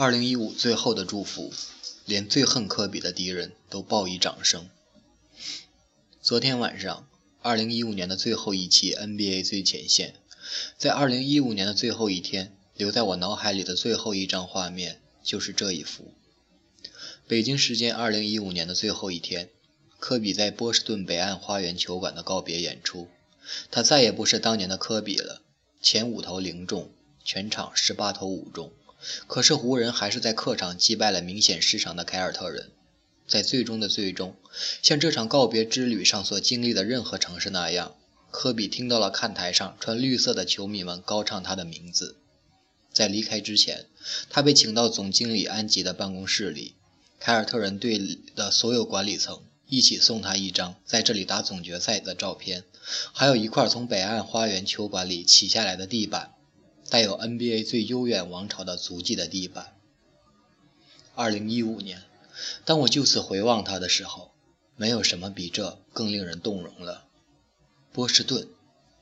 二零一五最后的祝福，连最恨科比的敌人都报以掌声。昨天晚上，二零一五年的最后一期 NBA 最前线，在二零一五年的最后一天，留在我脑海里的最后一张画面就是这一幅。北京时间二零一五年的最后一天，科比在波士顿北岸花园球馆的告别演出，他再也不是当年的科比了。前五投零中，全场十八投五中。可是湖人还是在客场击败了明显失常的凯尔特人，在最终的最终，像这场告别之旅上所经历的任何城市那样，科比听到了看台上穿绿色的球迷们高唱他的名字。在离开之前，他被请到总经理安吉的办公室里，凯尔特人队的所有管理层一起送他一张在这里打总决赛的照片，还有一块从北岸花园球馆里起下来的地板。带有 NBA 最悠远王朝的足迹的地板。二零一五年，当我就此回望它的时候，没有什么比这更令人动容了。波士顿，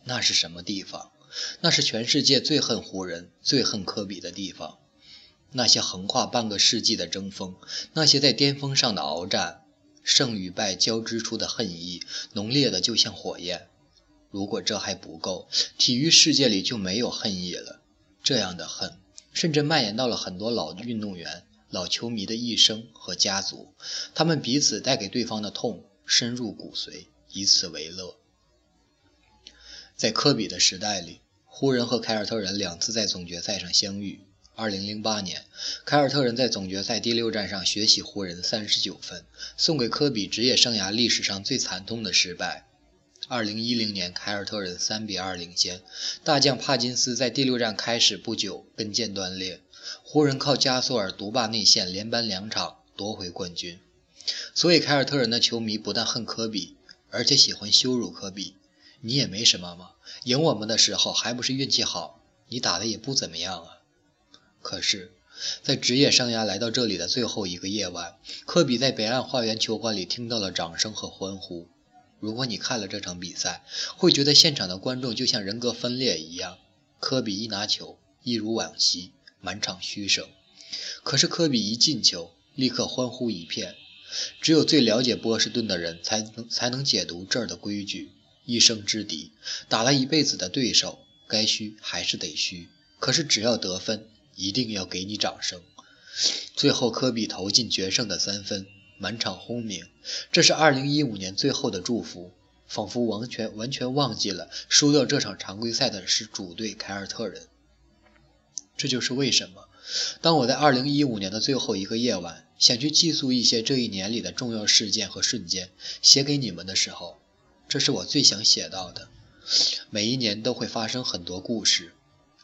那是什么地方？那是全世界最恨湖人、最恨科比的地方。那些横跨半个世纪的争锋，那些在巅峰上的鏖战，胜与败交织出的恨意，浓烈的就像火焰。如果这还不够，体育世界里就没有恨意了。这样的恨，甚至蔓延到了很多老运动员、老球迷的一生和家族。他们彼此带给对方的痛深入骨髓，以此为乐。在科比的时代里，湖人和凯尔特人两次在总决赛上相遇。2008年，凯尔特人在总决赛第六战上血洗湖人39分，送给科比职业生涯历史上最惨痛的失败。二零一零年，凯尔特人三比二领先，大将帕金斯在第六战开始不久跟腱断裂，湖人靠加索尔独霸内线，连扳两场夺回冠军。所以凯尔特人的球迷不但恨科比，而且喜欢羞辱科比。你也没什么嘛，赢我们的时候还不是运气好？你打的也不怎么样啊。可是，在职业生涯来到这里的最后一个夜晚，科比在北岸花园球馆里听到了掌声和欢呼。如果你看了这场比赛，会觉得现场的观众就像人格分裂一样。科比一拿球，一如往昔，满场嘘声；可是科比一进球，立刻欢呼一片。只有最了解波士顿的人才能才能解读这儿的规矩：一生之敌，打了一辈子的对手，该嘘还是得嘘。可是只要得分，一定要给你掌声。最后，科比投进决胜的三分。满场轰鸣，这是2015年最后的祝福，仿佛完全完全忘记了输掉这场常规赛的是主队凯尔特人。这就是为什么，当我在2015年的最后一个夜晚，想去记述一些这一年里的重要事件和瞬间，写给你们的时候，这是我最想写到的。每一年都会发生很多故事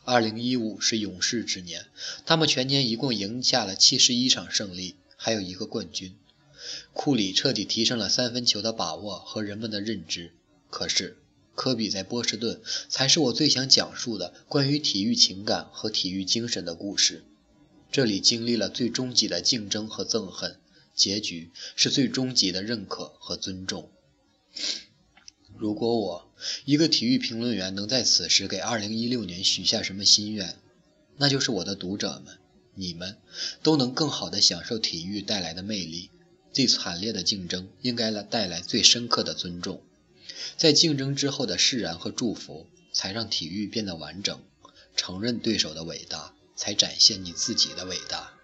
，2015是勇士之年，他们全年一共赢下了71场胜利，还有一个冠军。库里彻底提升了三分球的把握和人们的认知。可是，科比在波士顿才是我最想讲述的关于体育情感和体育精神的故事。这里经历了最终极的竞争和憎恨，结局是最终极的认可和尊重。如果我一个体育评论员能在此时给2016年许下什么心愿，那就是我的读者们，你们都能更好地享受体育带来的魅力。最惨烈的竞争应该来带来最深刻的尊重，在竞争之后的释然和祝福，才让体育变得完整。承认对手的伟大，才展现你自己的伟大。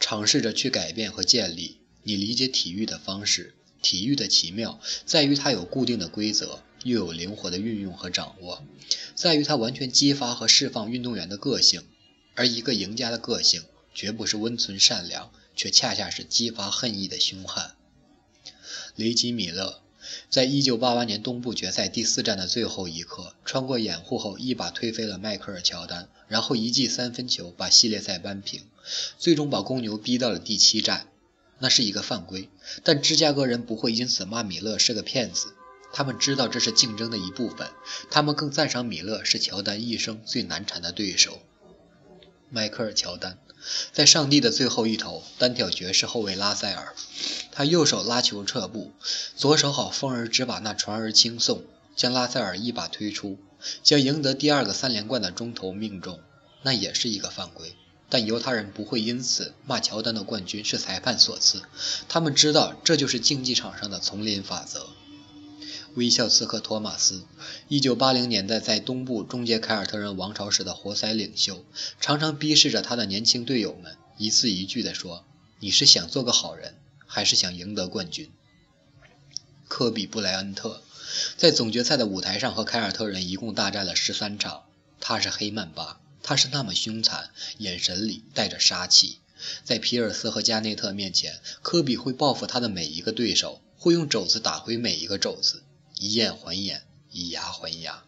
尝试着去改变和建立你理解体育的方式。体育的奇妙在于它有固定的规则，又有灵活的运用和掌握，在于它完全激发和释放运动员的个性。而一个赢家的个性，绝不是温存善良。却恰恰是激发恨意的凶悍。雷吉米勒在1988年东部决赛第四战的最后一刻，穿过掩护后一把推飞了迈克尔·乔丹，然后一记三分球把系列赛扳平，最终把公牛逼到了第七战。那是一个犯规，但芝加哥人不会因此骂米勒是个骗子。他们知道这是竞争的一部分，他们更赞赏米勒是乔丹一生最难缠的对手。迈克尔·乔丹。在上帝的最后一投，单挑爵士后卫拉塞尔，他右手拉球撤步，左手好风儿只把那船儿轻送，将拉塞尔一把推出，将赢得第二个三连冠的中投命中，那也是一个犯规。但犹他人不会因此骂乔丹的冠军是裁判所赐，他们知道这就是竞技场上的丛林法则。微笑刺客托马斯，1980年代在东部终结凯尔特人王朝时的活塞领袖，常常逼视着他的年轻队友们，一字一句地说：“你是想做个好人，还是想赢得冠军？”科比布莱恩特在总决赛的舞台上和凯尔特人一共大战了十三场，他是黑曼巴。他是那么凶残，眼神里带着杀气。在皮尔斯和加内特面前，科比会报复他的每一个对手，会用肘子打回每一个肘子，以眼还眼，以牙还牙。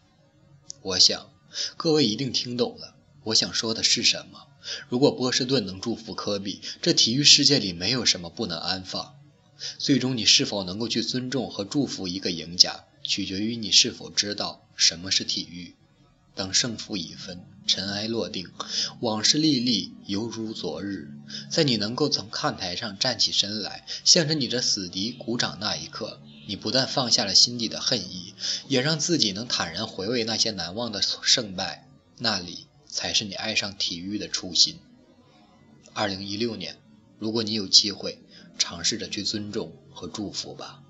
我想，各位一定听懂了我想说的是什么。如果波士顿能祝福科比，这体育世界里没有什么不能安放。最终，你是否能够去尊重和祝福一个赢家，取决于你是否知道什么是体育。当胜负已分，尘埃落定，往事历历，犹如昨日。在你能够从看台上站起身来，向着你的死敌鼓掌那一刻，你不但放下了心底的恨意，也让自己能坦然回味那些难忘的胜败。那里才是你爱上体育的初心。二零一六年，如果你有机会，尝试着去尊重和祝福吧。